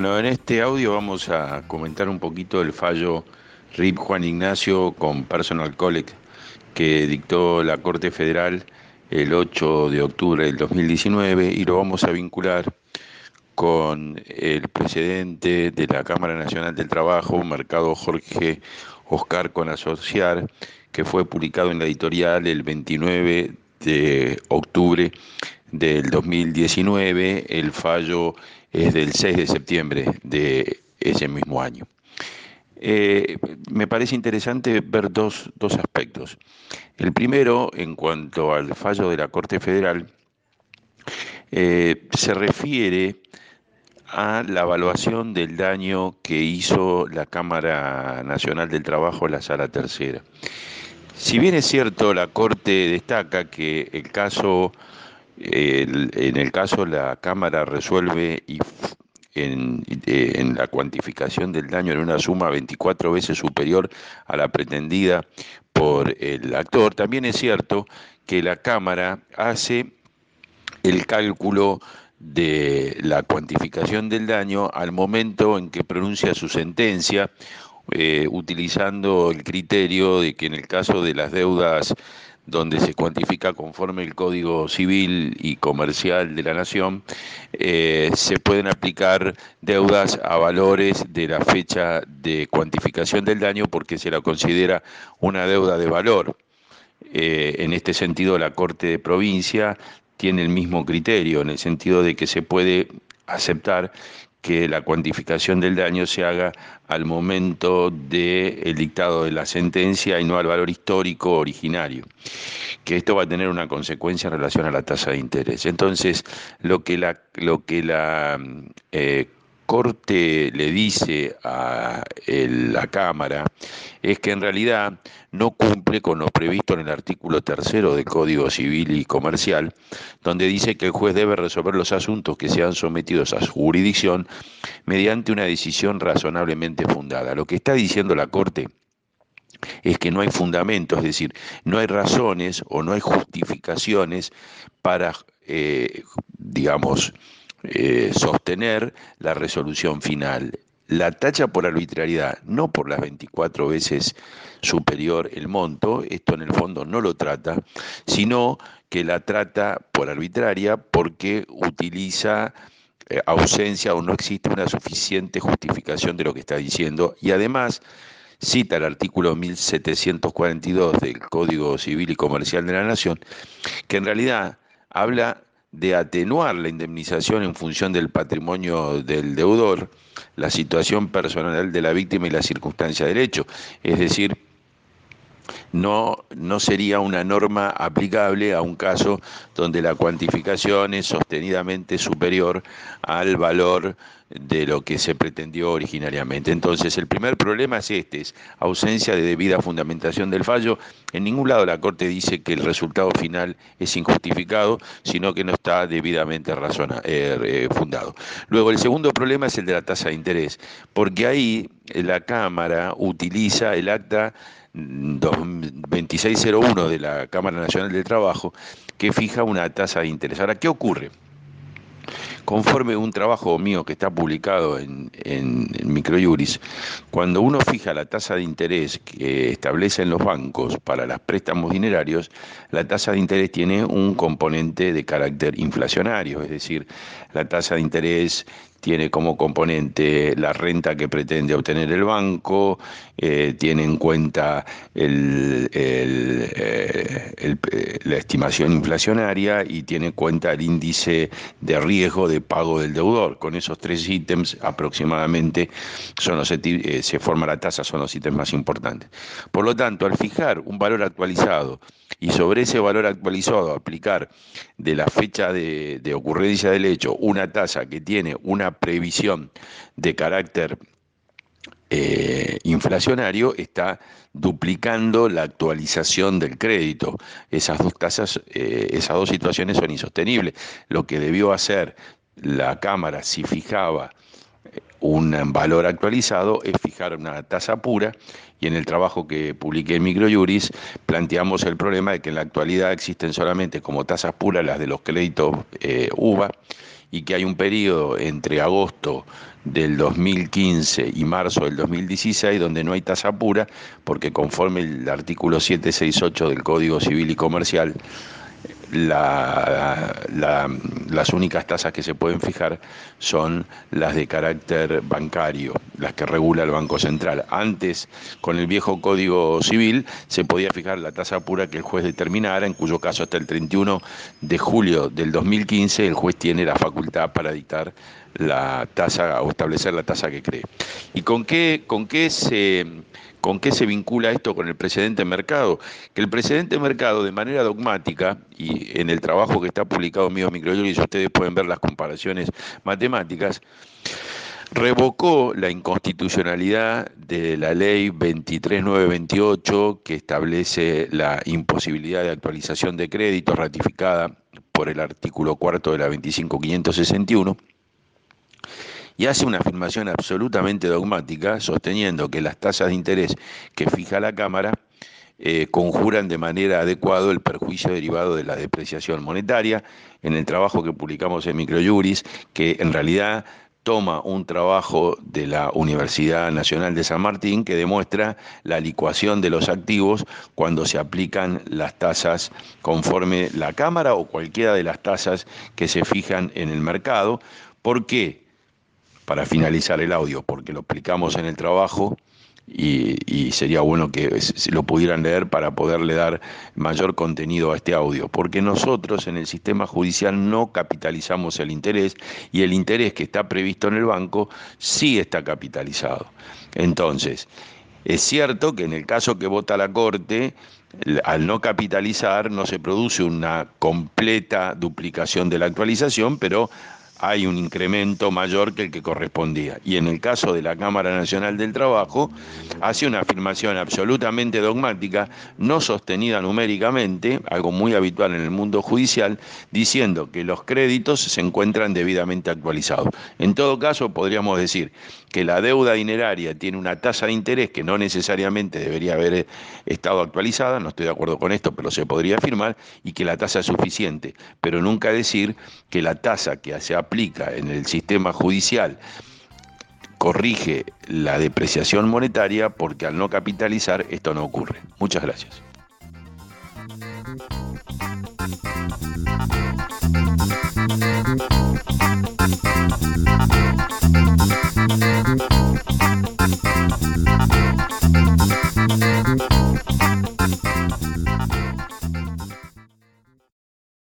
Bueno, en este audio vamos a comentar un poquito el fallo RIP Juan Ignacio con Personal Collect que dictó la Corte Federal el 8 de octubre del 2019 y lo vamos a vincular con el presidente de la Cámara Nacional del Trabajo, Mercado Jorge Oscar con Asociar, que fue publicado en la editorial el 29 de octubre del 2019. El fallo es del 6 de septiembre de ese mismo año. Eh, me parece interesante ver dos, dos, aspectos. El primero, en cuanto al fallo de la Corte Federal, eh, se refiere a la evaluación del daño que hizo la Cámara Nacional del Trabajo la Sala Tercera. Si bien es cierto, la Corte destaca que el caso, en el caso la Cámara resuelve y en, la cuantificación del daño en una suma 24 veces superior a la pretendida por el actor, también es cierto que la Cámara hace el cálculo de la cuantificación del daño al momento en que pronuncia su sentencia eh, utilizando el criterio de que en el caso de las deudas donde se cuantifica conforme el Código Civil y Comercial de la Nación, eh, se pueden aplicar deudas a valores de la fecha de cuantificación del daño porque se la considera una deuda de valor. Eh, en este sentido, la Corte de Provincia tiene el mismo criterio, en el sentido de que se puede aceptar que la cuantificación del daño se haga al momento del dictado de la sentencia y no al valor histórico originario, que esto va a tener una consecuencia en relación a la tasa de interés. Entonces, lo que la, lo que la eh, Corte le dice a la Cámara es que en realidad no cumple con lo previsto en el artículo tercero del Código Civil y Comercial, donde dice que el juez debe resolver los asuntos que sean sometidos a su jurisdicción mediante una decisión razonablemente fundada. Lo que está diciendo la Corte es que no hay fundamento, es decir, no hay razones o no hay justificaciones para, eh, digamos, eh, sostener la resolución final. La tacha por arbitrariedad, no por las 24 veces superior el monto, esto en el fondo no lo trata, sino que la trata por arbitraria porque utiliza eh, ausencia o no existe una suficiente justificación de lo que está diciendo y además cita el artículo 1742 del Código Civil y Comercial de la Nación, que en realidad habla de atenuar la indemnización en función del patrimonio del deudor, la situación personal de la víctima y la circunstancia del hecho. Es decir, no, no sería una norma aplicable a un caso donde la cuantificación es sostenidamente superior al valor de lo que se pretendió originariamente. Entonces, el primer problema es este, es ausencia de debida fundamentación del fallo. En ningún lado la Corte dice que el resultado final es injustificado, sino que no está debidamente eh, eh, fundado. Luego, el segundo problema es el de la tasa de interés, porque ahí la Cámara utiliza el acta 2601 de la Cámara Nacional del Trabajo que fija una tasa de interés. Ahora, ¿qué ocurre? conforme un trabajo mío que está publicado en, en, Microjuris, cuando uno fija la tasa de interés que establecen los bancos para los préstamos dinerarios, la tasa de interés tiene un componente de carácter inflacionario, es decir, la tasa de interés tiene como componente la renta que pretende obtener el banco, eh, tiene en cuenta eh, la estimación inflacionaria y tiene en cuenta el índice de riesgo de pago del deudor. Con esos tres ítems aproximadamente son los, eh, se forma la tasa, son los ítems más importantes. Por lo tanto, al fijar un valor actualizado y sobre ese valor actualizado aplicar de la fecha de, ocurrencia del hecho una tasa que tiene una previsión de carácter eh, inflacionario está duplicando la actualización del crédito. Esas dos tasas, eh, esas dos situaciones son insostenibles. Lo que debió hacer la Cámara si fijaba un valor actualizado es fijar una tasa pura y en el trabajo que publiqué en Microjuris planteamos el problema de que en la actualidad existen solamente como tasas puras las de los créditos eh, UVA y que hay un periodo entre agosto del 2015 y marzo del 2016 donde no hay tasa pura porque conforme el artículo 768 del Código Civil y Comercial las únicas tasas que se pueden fijar son las de carácter bancario, las que regula el Banco Central. Antes, con el viejo Código Civil, se podía fijar la tasa pura que el juez determinara, en cuyo caso hasta el 31 de julio del 2015 el juez tiene la facultad para dictar la tasa o establecer la tasa que cree. ¿Y con qué, con qué se ¿Con qué se vincula esto con el precedente mercado? Que el precedente mercado, de manera dogmática, y en el trabajo que está publicado en Mío Microjuris, ustedes pueden ver las comparaciones matemáticas, revocó la inconstitucionalidad de la ley 23928 que establece la imposibilidad de actualización de crédito ratificada por el artículo cuarto de la 25561 y hace una afirmación absolutamente dogmática, sosteniendo que las tasas de interés que fija la Cámara eh, conjuran de manera adecuada el perjuicio derivado de la depreciación monetaria. En el trabajo que publicamos en Microjuris, que en realidad toma un trabajo de la Universidad Nacional de San Martín que demuestra la licuación de los activos cuando se aplican las tasas conforme la Cámara o cualquiera de las tasas que se fijan en el mercado. ¿Por qué? Para finalizar el audio, porque lo explicamos en el trabajo y, sería bueno que lo pudieran leer para poderle dar mayor contenido a este audio, porque nosotros en el sistema judicial no capitalizamos el interés y el interés que está previsto en el banco sí está capitalizado. Entonces, es cierto que en el caso que vota la Corte, al no capitalizar no se produce una completa duplicación de la actualización, pero hay un incremento mayor que el que correspondía. Y en el caso de la Cámara Nacional del Trabajo, hace una afirmación absolutamente dogmática, no sostenida numéricamente, algo muy habitual en el mundo judicial, diciendo que los créditos se encuentran debidamente actualizados. En todo caso, podríamos decir que la deuda dineraria tiene una tasa de interés que no necesariamente debería haber estado actualizada, no estoy de acuerdo con esto, pero se podría afirmar, y que la tasa es suficiente, pero nunca decir que la tasa que se aplica en el sistema judicial corrige la depreciación monetaria porque al no capitalizar esto no ocurre. Muchas gracias.